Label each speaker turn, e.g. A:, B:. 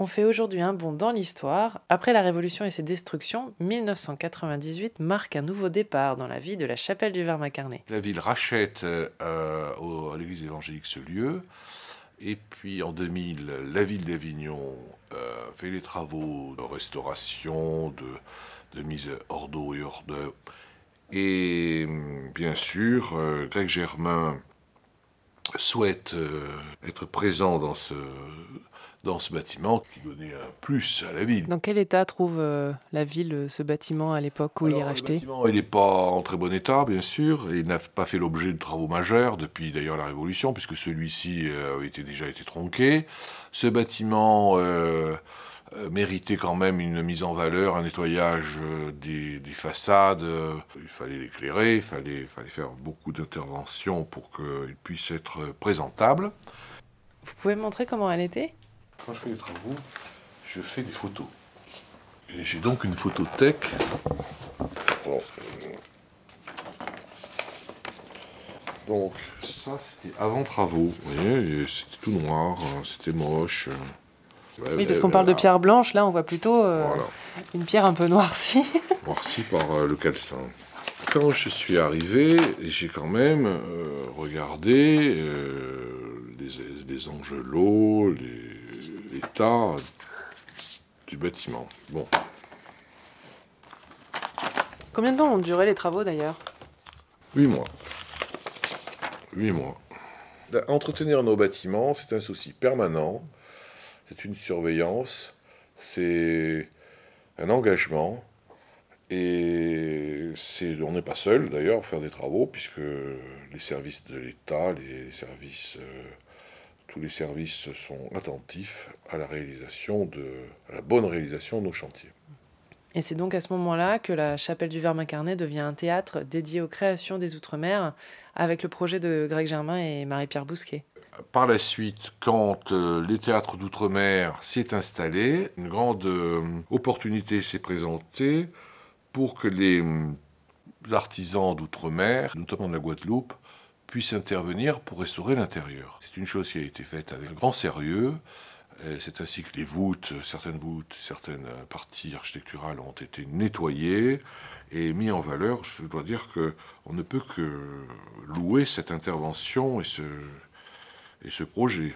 A: On fait aujourd'hui un bond dans l'histoire. Après la Révolution et ses destructions, 1998 marque un nouveau départ dans la vie de la chapelle du Vermacarné.
B: La ville rachète euh, à l'église évangélique ce lieu. Et puis en 2000, la ville d'Avignon euh, fait les travaux de restauration, de, mise hors d'eau et hors d'œuvre. Et bien sûr, euh, Greg Germain souhaite être présent dans ce, dans ce bâtiment qui donnait un plus à la ville.
A: Dans quel état trouve euh, la ville euh, ce bâtiment à l'époque où il est racheté
B: Le bâtiment, il n'est pas en très bon état, bien sûr. Et il n'a pas fait l'objet de travaux majeurs depuis d'ailleurs la Révolution, puisque celui-ci euh, avait été, déjà été tronqué. Ce bâtiment méritait quand même une mise en valeur, un nettoyage des, façades. il fallait l'éclairer, il fallait, fallait faire beaucoup d'interventions pour qu'il puisse être présentable.
A: Vous pouvez me montrer comment elle était?
B: Quand je fais des travaux, je fais des photos. Et j'ai donc une photothèque. Donc ça c'était avant travaux, vous voyez, c'était tout noir, hein, c'était moche.
A: Oui, parce qu'on parle de pierre blanche, là on voit plutôt euh, une pierre un peu noircie.
B: noircie par euh, le calcin. Quand je suis arrivé, j'ai quand même euh, regardé les, les angelots, les, l'état du bâtiment. Bon.
A: Combien de temps ont duré les travaux d'ailleurs?
B: Huit mois. Huit mois. Entretenir nos bâtiments, c'est un souci permanent, c'est une surveillance, c'est un engagement, et on n'est pas seul d'ailleurs à faire des travaux, puisque les services de l'État, les services euh, tous les services sont attentifs à la réalisation de, la bonne réalisation de nos chantiers.
A: Et c'est donc à ce moment-là que la chapelle du Verbe incarné devient un théâtre dédié aux créations des Outre-mer, avec le projet de Greg Germain et Marie-Pierre Bousquet.
B: Par la suite, quand euh, les théâtres d'outre-mer s'est installé, une grande euh, opportunité s'est présentée pour que les euh, artisans d'outre-mer, notamment de la Guadeloupe, puissent intervenir pour restaurer l'intérieur. C'est une chose qui a été faite avec grand sérieux. C'est ainsi que les voûtes, certaines voûtes, certaines parties architecturales ont été nettoyées et mises en valeur. Je dois dire qu'on ne peut que louer cette intervention et ce, et ce projet.